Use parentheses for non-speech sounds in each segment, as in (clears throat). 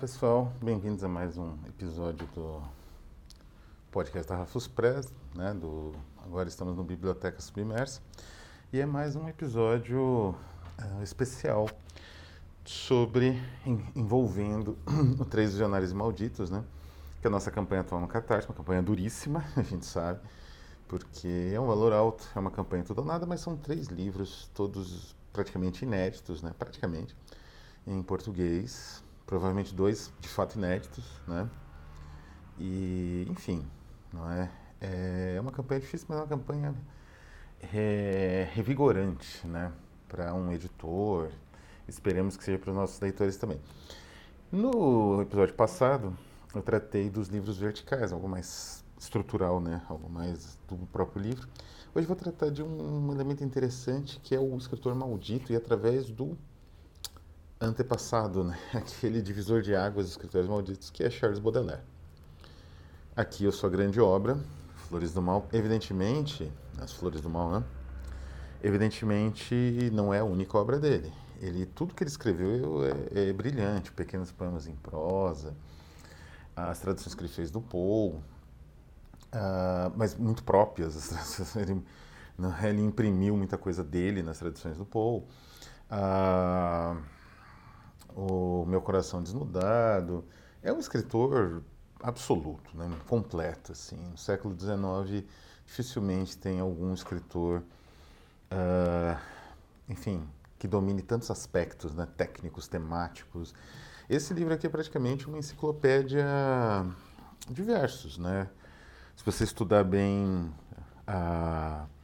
pessoal, bem-vindos a mais um episódio do podcast da Rafus Press, né? Do, agora estamos no Biblioteca Submersa e é mais um episódio uh, especial sobre envolvendo (coughs) o Três Visionários Malditos, né? Que é a nossa campanha atual no Catarse, uma campanha duríssima, (laughs) a gente sabe, porque é um valor alto, é uma campanha tudo ou nada, mas são três livros, todos praticamente inéditos, né? Praticamente em português, provavelmente dois de fato inéditos, né? E, enfim, não é? É uma campanha difícil, mas é uma campanha é, revigorante, né? Para um editor, esperemos que seja para os nossos leitores também. No episódio passado, eu tratei dos livros verticais, algo mais estrutural, né? Algo mais do próprio livro. Hoje vou tratar de um, elemento interessante que é o escritor maldito e através do antepassado, né? (laughs) aquele divisor de águas dos escritores malditos, que é Charles Baudelaire. Aqui a sua grande obra, Flores do Mal, evidentemente, as Flores do Mal, né? Evidentemente não é a única obra dele. Ele, tudo que ele escreveu é, é brilhante, pequenos poemas em prosa, as traduções que ele fez do Poe, uh, mas muito próprias. ele, ele imprimiu muita coisa dele nas traduções do Poe. Uh, o Meu Coração Desnudado. É um escritor absoluto, né? completo. Assim. No século XIX, dificilmente tem algum escritor, uh, enfim, que domine tantos aspectos né? técnicos, temáticos. Esse livro aqui é praticamente uma enciclopédia de versos. Né? Se você estudar bem a. Uh,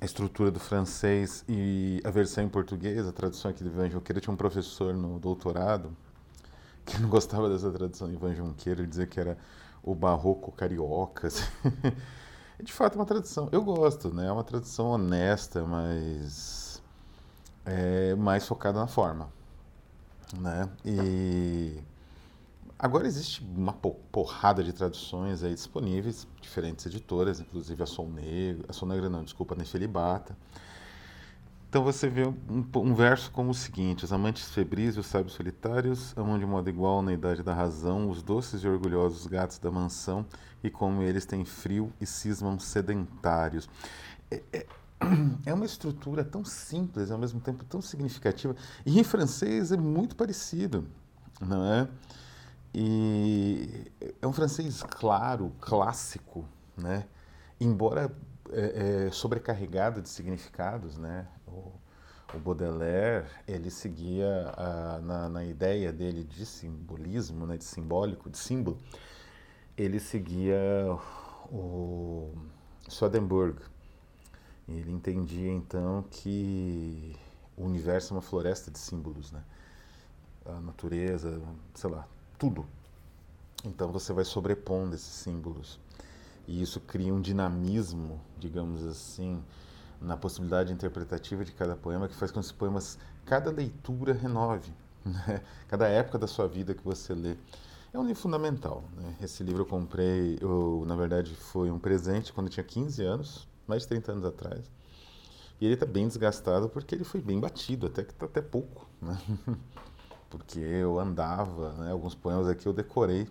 a estrutura do francês e a versão em português, a tradução aqui do Ivan Junqueira, tinha um professor no doutorado que não gostava dessa tradução de Ivan Junqueira, ele dizia que era o barroco carioca. Assim. (laughs) de fato é uma tradução, eu gosto, né? é uma tradução honesta, mas é mais focada na forma. Né? E Agora existe uma porrada de traduções aí disponíveis, diferentes editoras, inclusive a Sol Negra, a Sol Negra não, desculpa, a Nefelibata. Então você vê um, um, verso como o seguinte: Os amantes febris e os sábios solitários amam de modo igual na idade da razão os doces e orgulhosos gatos da mansão, e como eles têm frio e cismam sedentários. É, é, (clears throat) é uma estrutura tão simples, ao mesmo tempo tão significativa, e em francês é muito parecido, não é? E é um francês claro, clássico, né? embora é, é, sobrecarregado de significados. Né? O, o Baudelaire ele seguia a, na, na, ideia dele de simbolismo, né? de simbólico, de símbolo, ele seguia o Swedenborg. Ele entendia então que o universo é uma floresta de símbolos, né? A natureza, sei lá, tudo. Então você vai sobrepondo esses símbolos. E isso cria um dinamismo, digamos assim, na possibilidade interpretativa de cada poema, que faz com que os poemas, cada leitura renove. (laughs) Né? Cada época da sua vida que você lê. É um livro fundamental. Né? Esse livro eu comprei, eu, na verdade, foi um presente quando eu tinha 15 anos, mais de 30 anos atrás. E ele está bem desgastado porque ele foi bem batido, até que está até pouco. Né? (laughs) porque eu andava, né, alguns poemas aqui eu decorei,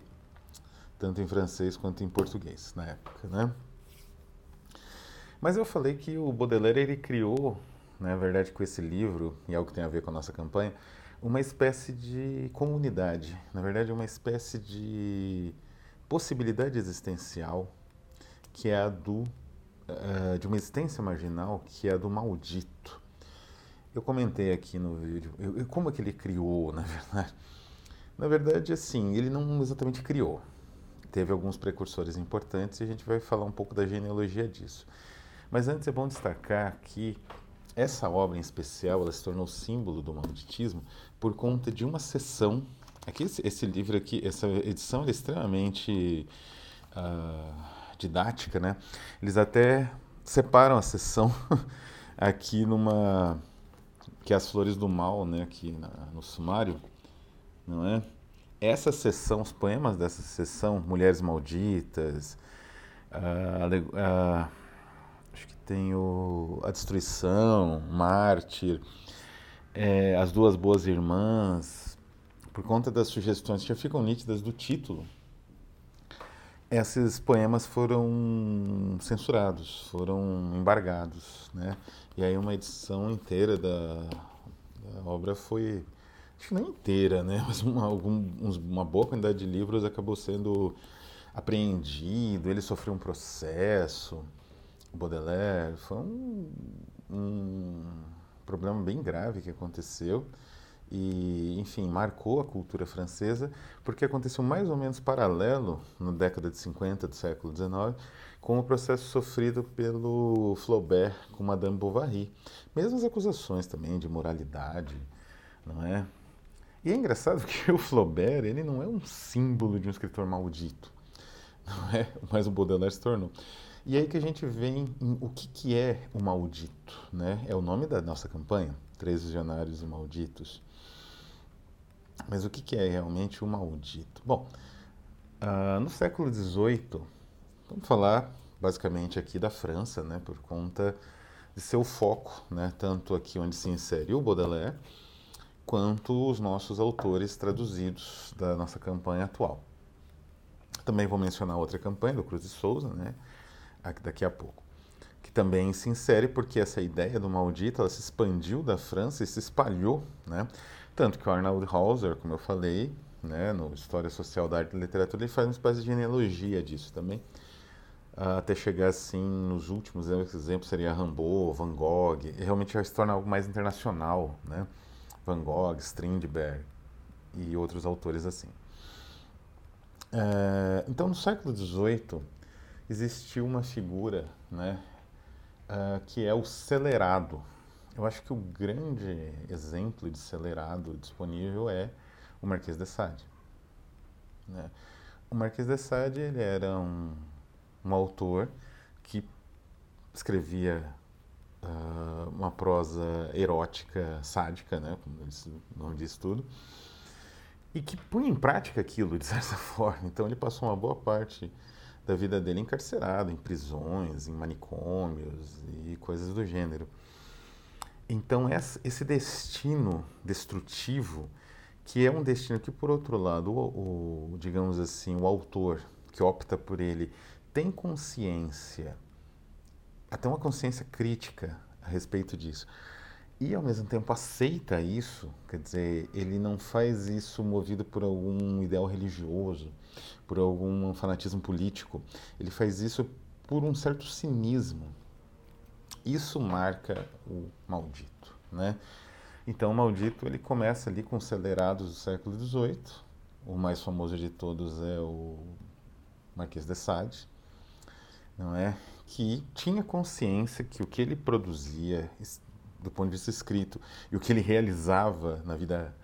tanto em francês quanto em português na época, né? Mas eu falei que o Baudelaire ele criou, né, na verdade, com esse livro, e algo que tem a ver com a nossa campanha, uma espécie de comunidade, na verdade, uma espécie de possibilidade existencial que é a do uh, de uma existência marginal que é a do maldito eu comentei aqui no vídeo, eu, como é que ele criou, (laughs) na verdade? Na verdade, assim, ele não exatamente criou. Teve alguns precursores importantes e a gente vai falar um pouco da genealogia disso. Mas antes é bom destacar que essa obra em especial ela se tornou símbolo do malditismo por conta de uma sessão. Aqui esse, esse livro aqui, essa edição é extremamente uh, didática, né? Eles até separam a sessão (laughs) aqui numa que é as Flores do Mal, né, aqui na, no sumário, não é? Essa sessão, os poemas dessa sessão, Mulheres Malditas, acho que tem o, A Destruição, Mártir, é, As Duas Boas Irmãs, por conta das sugestões que já ficam nítidas do título, esses poemas foram censurados, foram embargados, né? E aí uma edição inteira da, da obra foi, acho que não inteira, né? (laughs) Mas uma, algum, uma boa quantidade de livros acabou sendo apreendido, ele sofreu um processo, Baudelaire, foi um, um problema bem grave que aconteceu e, enfim, marcou a cultura francesa, porque aconteceu mais ou menos paralelo, na década de 50 do século XIX, com o processo sofrido pelo Flaubert com Madame Bovary. Mesmas acusações também de moralidade, não é? E é engraçado que o Flaubert, ele não é um símbolo de um escritor maldito, não é? Mas o Baudelaire se tornou. E aí que a gente vem em o que, que é o maldito, né? É o nome da nossa campanha, Três Visionários e Malditos. Mas o que, é realmente o maldito? Bom, uh, no século XVIII, vamos falar basicamente aqui da França, né? Por conta de seu foco, né? Tanto aqui onde se insere o Baudelaire, quanto os nossos autores traduzidos da nossa campanha atual. Também vou mencionar outra campanha do Cruz de Souza, né? daqui a pouco. Que também se insere porque essa ideia do maldito ela se expandiu da França e se espalhou, né? Tanto que o Arnold Hauser, como eu falei, né, no História Social da Arte e Literatura, ele faz uma espécie de genealogia disso também, até chegar assim nos últimos exemplos seria Rimbaud, Van Gogh, realmente vai se tornar algo mais internacional, né? Van Gogh, Strindberg e outros autores assim. É, então, no século XVIII, existiu uma figura né, uh, que é o celerado. Eu acho que o grande exemplo de celerado disponível é o Marquês de Sade. Né? O Marquês de Sade ele era um, um autor que escrevia uh, uma prosa erótica sádica, né, como o nome diz tudo, e que punha em prática aquilo de certa (laughs) forma. Então ele passou uma boa parte da vida dele encarcerado, em prisões, em manicômios e coisas do gênero. Então, esse destino destrutivo, que é um destino que, por outro lado, o, o, digamos assim, o autor que opta por ele tem consciência, até uma consciência crítica a respeito disso, e ao mesmo tempo aceita isso, quer dizer, ele não faz isso movido por algum ideal religioso, por algum fanatismo político, ele faz isso por um certo cinismo. Isso marca o maldito, né? Então, o maldito ele começa ali com os acelerados do século XVIII. O mais famoso de todos é o Marquês de Sade, não é? Que tinha consciência que o que ele produzia do ponto de vista escrito e o que ele realizava na vida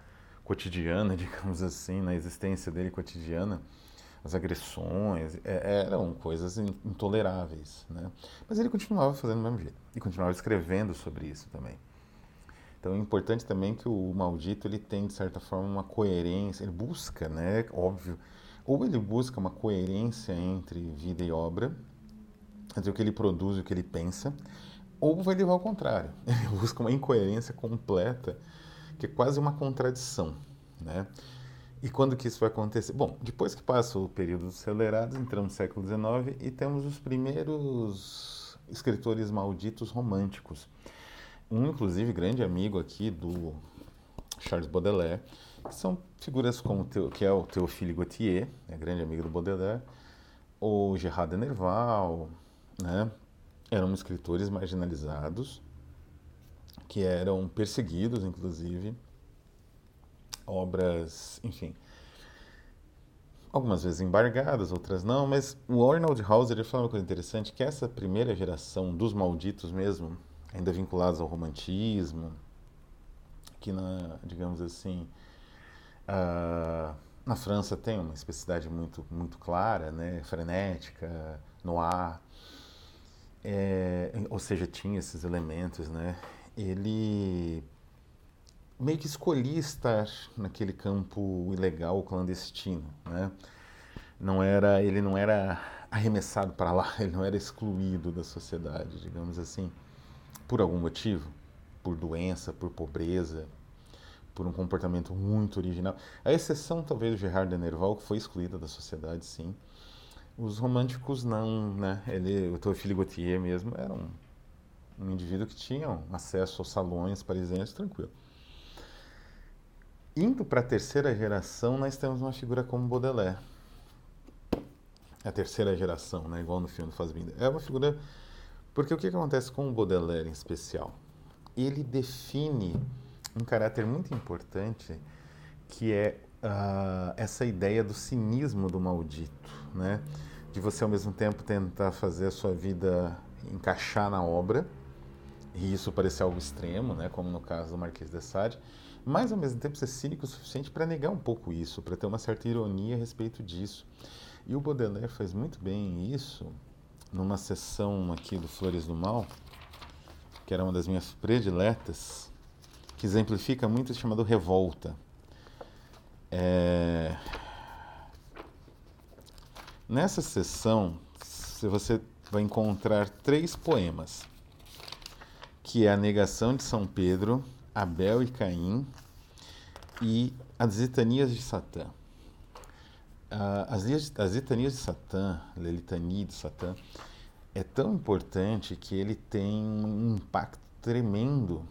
cotidiana, (laughs) digamos assim, na existência dele cotidiana, as agressões, é, eram coisas intoleráveis, né? Mas ele continuava fazendo do mesmo jeito e continuava escrevendo sobre isso também. Então é importante também que o maldito ele tem de certa forma uma coerência, ele busca, né, óbvio, ou ele busca uma coerência entre vida e obra, entre o que ele produz e o que ele pensa, ou vai levar ao contrário. (laughs) Ele busca uma incoerência completa, que é quase uma contradição, né? E quando que isso vai acontecer? Bom, depois que passa o período dos acelerados, entramos no século XIX e temos os primeiros escritores malditos românticos. Um, inclusive, grande amigo aqui do Charles Baudelaire, que são figuras como teu, que é o Théophile Gautier, é grande amigo do Baudelaire, ou Gerard de Nerval, né? Eram escritores marginalizados, que eram perseguidos, inclusive, obras, enfim, algumas vezes embargadas, outras não, mas o Arnold Hauser ele fala uma coisa interessante, que essa primeira geração dos malditos mesmo, ainda vinculados ao romantismo, que na, digamos assim, uh, na França tem uma especificidade muito, muito clara, né, frenética, noir, é, ou seja, tinha esses elementos, né, ele meio que escolhi estar naquele campo ilegal, clandestino, né? Não era, ele não era arremessado para lá, (laughs) ele não era excluído da sociedade, digamos assim, por algum motivo, por doença, por pobreza, por um comportamento muito original. A exceção, talvez, do Gerard de Nerval, que foi excluída da sociedade, sim. Os românticos não, né? Ele, o Théophile Gautier mesmo era um, um indivíduo que tinha acesso aos salões parisienses tranquilo. Indo para a terceira geração, nós temos uma figura como Baudelaire. A terceira geração, né? igual no filme do Fassbinder. É uma figura... Porque o que acontece com o Baudelaire em especial? Ele define um caráter muito importante que é uh, essa ideia do cinismo do maldito, né? De você ao mesmo tempo tentar fazer a sua vida encaixar na obra, e isso parecer algo extremo, né? Como no caso do Marquês de Sade, mas ao mesmo tempo ser cínico o suficiente para negar um pouco isso, para ter uma certa ironia a respeito disso. E o Baudelaire faz muito bem isso numa sessão aqui do Flores do Mal, que era uma das minhas prediletas, que exemplifica muito o chamado revolta. É... Nessa sessão, você vai encontrar três poemas, que é a negação de São Pedro, Abel e Caim e as litanias de Satã. As, as litanias de Satã, a litania de Satã, é tão importante que ele tem um impacto tremendo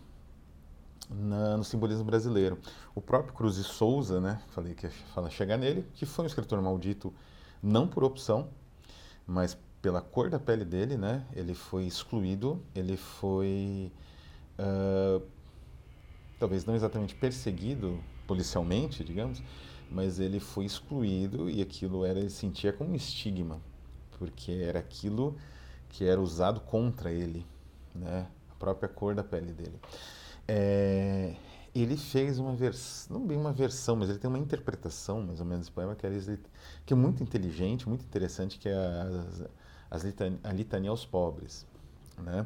na, no simbolismo brasileiro. O próprio Cruz de Souza, né, falei que ia falar chegar nele, que foi um escritor maldito não por opção, mas pela cor da pele dele, né, ele foi excluído, ele foi uh, talvez não exatamente perseguido policialmente, digamos, mas ele foi excluído e aquilo era ele sentia como um estigma, porque era aquilo que era usado contra ele, né, a própria cor da pele dele. É, ele fez uma versão, não bem uma versão, mas ele tem uma interpretação, mais ou menos, desse poema que é, que é muito inteligente, muito interessante, que é a, litania, a litania aos pobres. Né?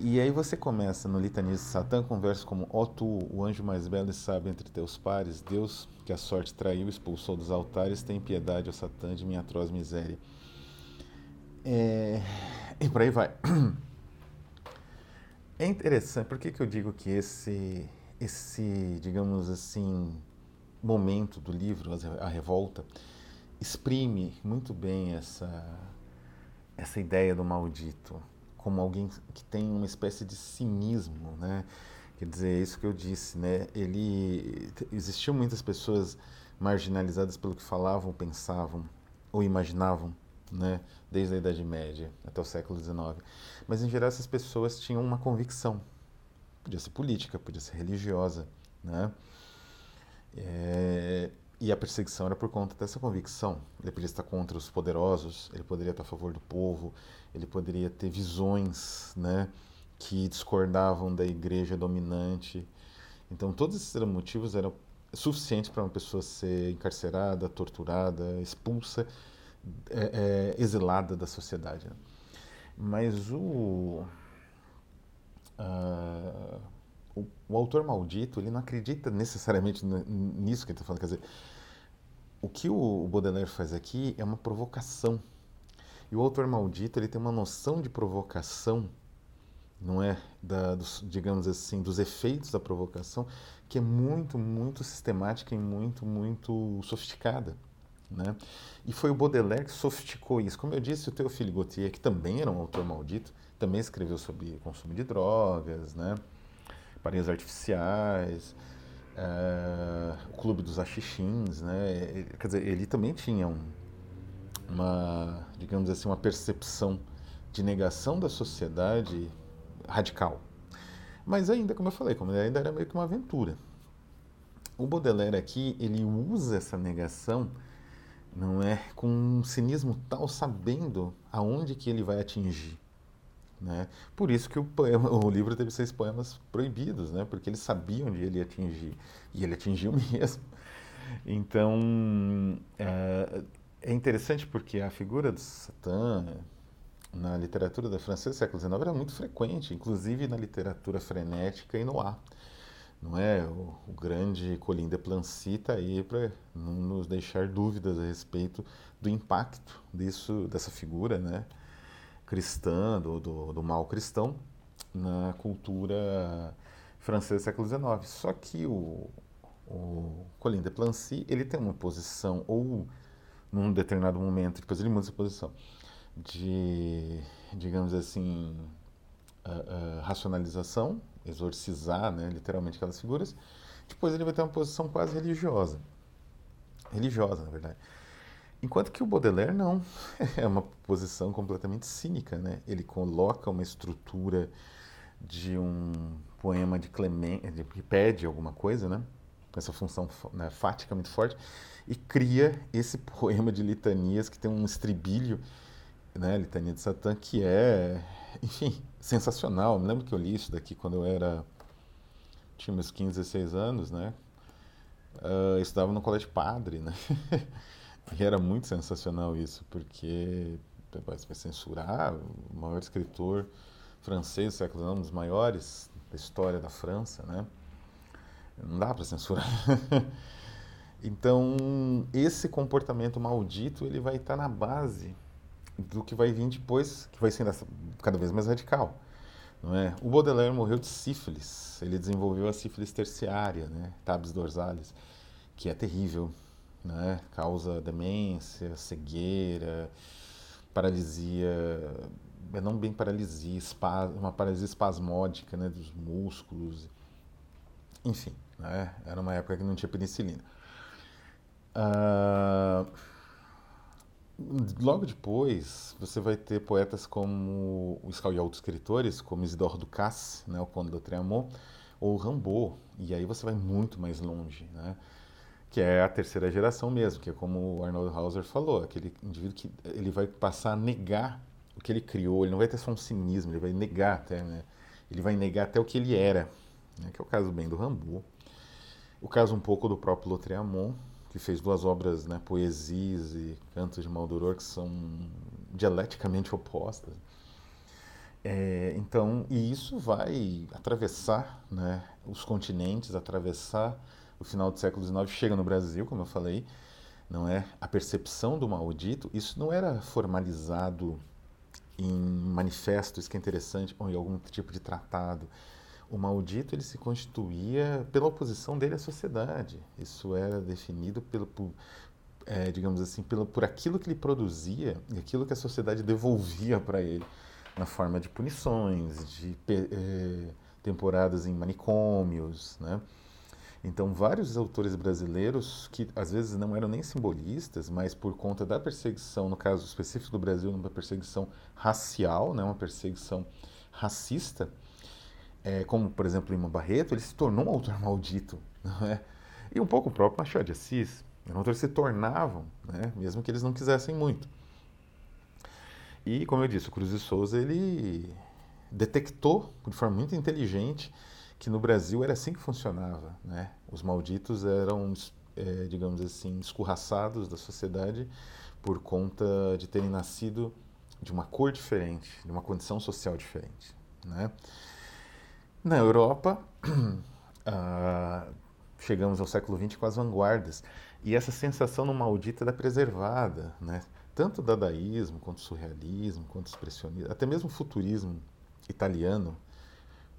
E aí você começa no Litania de Satã com versos como Ó oh, tu, o anjo mais belo e sábio entre teus pares, Deus que a sorte traiu, expulsou dos altares, tem piedade, ó Satã, de minha atroz miséria. É... E por aí vai. (clears throat) É interessante, por que, que eu digo que esse, esse, digamos assim, momento do livro, A Revolta, exprime muito bem essa, essa ideia do maldito, como alguém que tem uma espécie de cinismo, né? Quer dizer, é isso que eu disse, né? Ele existiam muitas pessoas marginalizadas pelo que falavam, pensavam ou imaginavam né, desde a Idade Média até o século XIX. Mas, em geral, essas pessoas tinham uma convicção. Podia ser política, podia ser religiosa. Né? É, e a perseguição era por conta dessa convicção. Ele poderia estar contra os poderosos, ele poderia estar a favor do povo, ele poderia ter visões né, que discordavam da igreja dominante. Então, todos esses motivos eram suficientes para uma pessoa ser encarcerada, torturada, expulsa é, é, exilada da sociedade. Né? Mas o, uh, o, o, autor maldito, ele não acredita necessariamente nisso que ele está falando. Quer dizer, o que o Baudelaire faz aqui é uma provocação. E o autor maldito, ele tem uma noção de provocação, não é, da, dos, digamos assim, dos efeitos da provocação, que é muito, muito sistemática e muito, muito sofisticada. Né? E foi o Baudelaire que sofisticou isso. Como eu disse, o Théophile Gautier, que também era um autor maldito, também escreveu sobre consumo de drogas, né? Paredes artificiais, é, o Clube dos Axixins, né? Quer dizer, ele também tinha um, uma, digamos assim, uma percepção de negação da sociedade radical. Mas ainda, como eu falei, como ainda era meio que uma aventura. O Baudelaire aqui, ele usa essa negação não é com um cinismo tal sabendo aonde que ele vai atingir né por isso que o poema o livro teve seis poemas proibidos né porque ele sabia onde ele ia atingir e ele atingiu (laughs) mesmo então é, é interessante porque a figura do Satã na literatura da francesa do século XIX era muito frequente inclusive na literatura frenética e no ar não é? O, o grande Colin de Plancy está aí para não nos deixar dúvidas a respeito do impacto disso, dessa figura né? Cristã, do, do, do mal cristão, na cultura francês do século XIX. Só que o, o Colin de Plancy, ele tem uma posição, ou num determinado momento, depois ele muda essa posição, de, digamos assim, uh, uh, racionalização, exorcizar, né, literalmente, aquelas figuras. Depois ele vai ter uma posição quase religiosa. Religiosa, na verdade. Enquanto que o Baudelaire não, (laughs) é uma posição completamente cínica, né? Ele coloca uma estrutura de um poema de Clemente, que pede alguma coisa, né? Essa função né, fática muito forte, e cria esse (laughs) poema de litanias que tem um estribilho, né? Litania de Satã, que é, enfim, sensacional. Me lembro que eu li isso daqui quando eu era. tinha meus 15, 16 anos, né? Uh, estudava no colégio padre, né? (laughs) e era muito sensacional isso, porque vai censurar o maior escritor francês século XIX, um dos maiores da história da França, né? Não dá para censurar. (laughs) então, esse comportamento maldito, ele vai estar na base do que vai vir depois, que vai ser cada vez mais radical. Não é? O Baudelaire morreu de sífilis. Ele desenvolveu a sífilis terciária, né? tabes dorsales, que é terrível, né? Causa demência, cegueira, paralisia é não bem paralisia, uma paralisia espasmódica né, dos músculos. Enfim, né, era uma época que não tinha penicilina. Uh, logo depois, você vai ter poetas como o e outros escritores, como Isidore Ducasse, né, o Conde de Triamont, ou Rimbaud, e aí você vai muito mais longe, né? Que é a terceira geração mesmo, que é como o Arnold Hauser falou, aquele indivíduo que ele vai passar a negar o que ele criou, ele não vai ter só um cinismo, ele vai negar até, né? Ele vai negar até o que ele era, né? que é o caso bem do Rambo. O caso um pouco do próprio Lautréamont, que fez duas obras, né, Poesias e Cantos de Maldoror, que são dialeticamente opostas. É, então, e isso vai atravessar né, os continentes, atravessar o final do século XIX, chega no Brasil, como eu falei, não é? A percepção do maldito, isso não era formalizado em manifestos, que é interessante, ou em algum tipo de tratado. O maldito ele se constituía pela oposição dele à sociedade. Isso era definido pelo, por, é, digamos assim, pelo, por aquilo que ele produzia e aquilo que a sociedade devolvia para ele na forma de punições, de é, temporadas em manicômios, né? Então, vários autores brasileiros, que às vezes não eram nem simbolistas, mas por conta da perseguição, no caso específico do Brasil, uma perseguição racial, né, uma perseguição racista, é, como, por exemplo, Lima Barreto, ele se tornou um autor maldito. (laughs) Não é? E um pouco o próprio Machado de Assis. Eram autores se tornavam, né, mesmo que eles não quisessem muito. E, como eu disse, o Cruz de Souza, ele detectou de forma muito inteligente que no Brasil era assim que funcionava. Né? Os malditos eram, é, digamos assim, escorraçados da sociedade por conta de terem nascido de uma cor diferente, de uma condição social diferente. Né? Na Europa, (clears throat) ah, chegamos ao século XX com as vanguardas, e essa sensação no maldito era preservada, né? tanto o dadaísmo, quanto o surrealismo, quanto o expressionismo, até mesmo o futurismo italiano,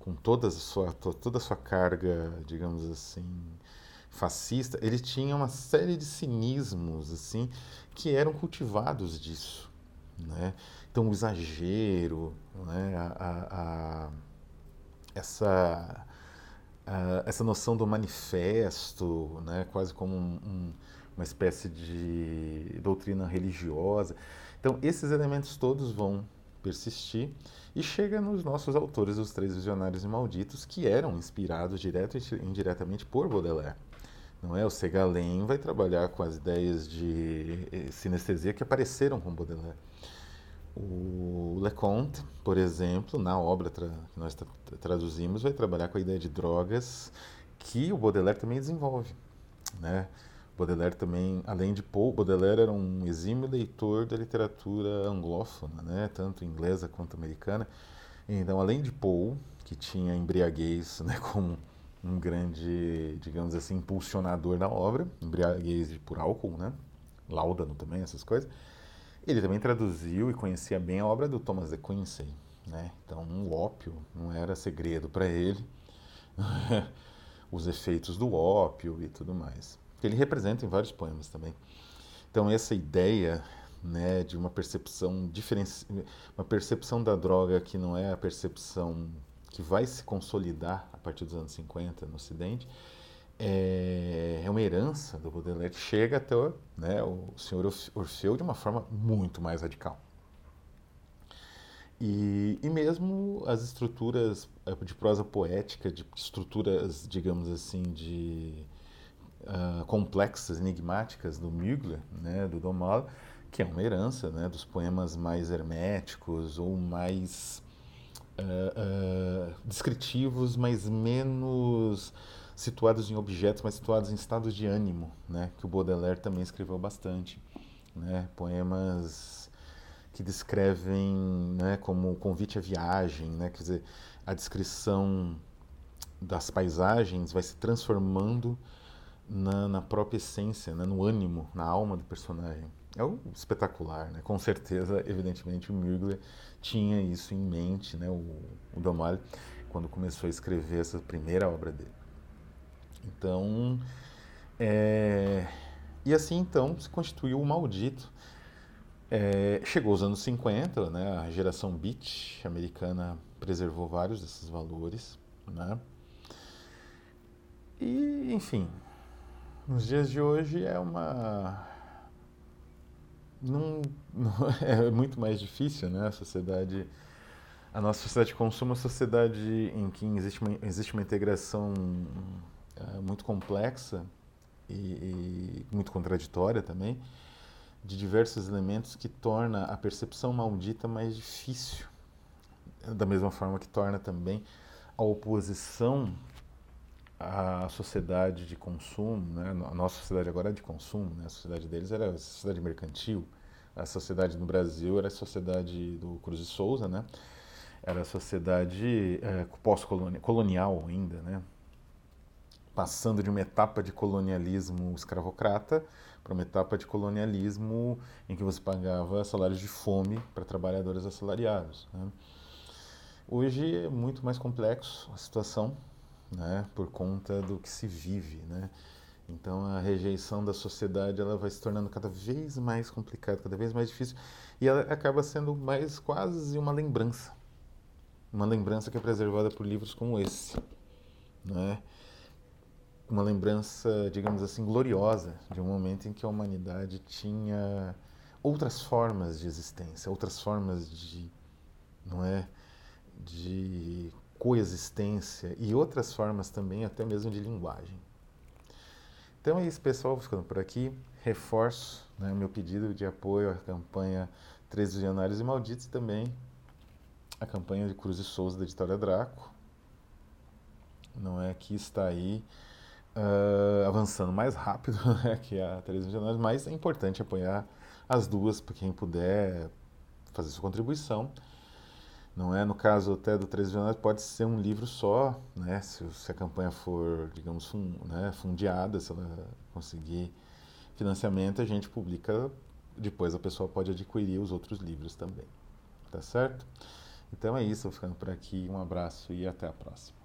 com toda a sua, toda a sua carga, digamos assim, fascista, ele tinha uma série de cinismos assim que eram cultivados disso, né? Então o exagero, né? a, a, a essa a, essa noção do manifesto, né? Quase como um, um, uma espécie de doutrina religiosa. Então esses elementos todos vão persistir e chega nos nossos autores, os três visionários e malditos, que eram inspirados direto e indiretamente por Baudelaire. Não é? O Segalen vai trabalhar com as ideias de eh, sinestesia que apareceram com Baudelaire. O Leconte, por exemplo, na obra que nós tra traduzimos, vai trabalhar com a ideia de drogas que o Baudelaire também desenvolve. Né? Baudelaire também, além de Poe, Baudelaire era um exímio leitor da literatura anglófona, né, tanto inglesa quanto americana. Então, além de Poe, que tinha embriaguez (laughs) né, como um grande, digamos assim, impulsionador da obra, embriaguez por álcool, né, Laudano também, essas coisas, ele também traduziu e conhecia bem a obra do Thomas de Quincey. Né? Então, o ópio não era segredo para ele (laughs) os efeitos do ópio e tudo mais. Ele representa em vários poemas também. Então essa ideia né, de uma percepção diferenci... uma percepção da droga que não é a percepção que vai se consolidar a partir dos anos 50 no Ocidente, é, é uma herança do Baudelaire que chega até né, o senhor Orfeu de uma forma muito mais radical. E, e mesmo as estruturas eh, de prosa poética, de estruturas, digamos assim, de uh, complexas, enigmáticas do Mugler, né, do Domal, que é uma herança né, dos poemas mais herméticos ou mais uh, uh, descritivos, mas menos situados em objetos, mas situados em estados de ânimo, né, que o Baudelaire também escreveu bastante. Né, poemas que descrevem né, como convite à viagem, né, quer dizer, a descrição das paisagens vai se transformando na, na própria essência, né, no ânimo, na alma do personagem. É um espetacular, né? Com certeza, evidentemente, o Mugler tinha isso em mente, né? O, o Domal, quando começou a escrever essa primeira obra dele. Então, é... e assim então se constituiu o Maldito, é, chegou os anos 50, né, a geração beat americana preservou vários desses valores, né? E, enfim, nos dias de hoje é uma não, (laughs) é muito mais difícil, né? A sociedade, a nossa sociedade de consumo é uma sociedade em que existe uma, existe uma integração é, muito complexa e, e muito contraditória também de diversos elementos que torna a percepção maldita mais difícil. Da mesma forma que torna também a oposição à sociedade de consumo, né? a nossa sociedade agora é de consumo, né? a sociedade deles era a sociedade mercantil, a sociedade no Brasil era a sociedade do Cruz de Souza, né? era a sociedade é, pós-colonial ainda, né? passando de uma etapa de colonialismo escravocrata para uma etapa de colonialismo em que você pagava salários de fome para trabalhadores assalariados. Né? Hoje é muito mais complexo a situação, né, por conta do que se vive, né? Então a rejeição da sociedade ela vai se tornando cada vez mais complicada, cada vez mais difícil e ela acaba sendo mais quase uma lembrança, uma lembrança que é preservada por livros como esse, né? uma lembrança, digamos assim, gloriosa de um momento em que a humanidade tinha outras formas de existência, outras formas de, não é, de coexistência e outras formas também até mesmo de linguagem. Então é isso, pessoal, ficando por aqui. Reforço né, meu pedido de apoio à campanha Três Visionários e Malditos e também a campanha de Cruz e Souza da Editora Draco. Não é que está aí uh, avançando mais rápido (laughs) né, que a de jornais, mas é importante apoiar as duas para quem puder fazer sua contribuição. Não é no caso até do Três Jornais pode ser um livro só, né? Se, se a campanha for, digamos, fun, né, fundiada, se ela conseguir financiamento, a gente publica. Depois a pessoa pode adquirir os outros livros também, tá certo? Então é isso, vou ficando por aqui. Um abraço e até a próxima.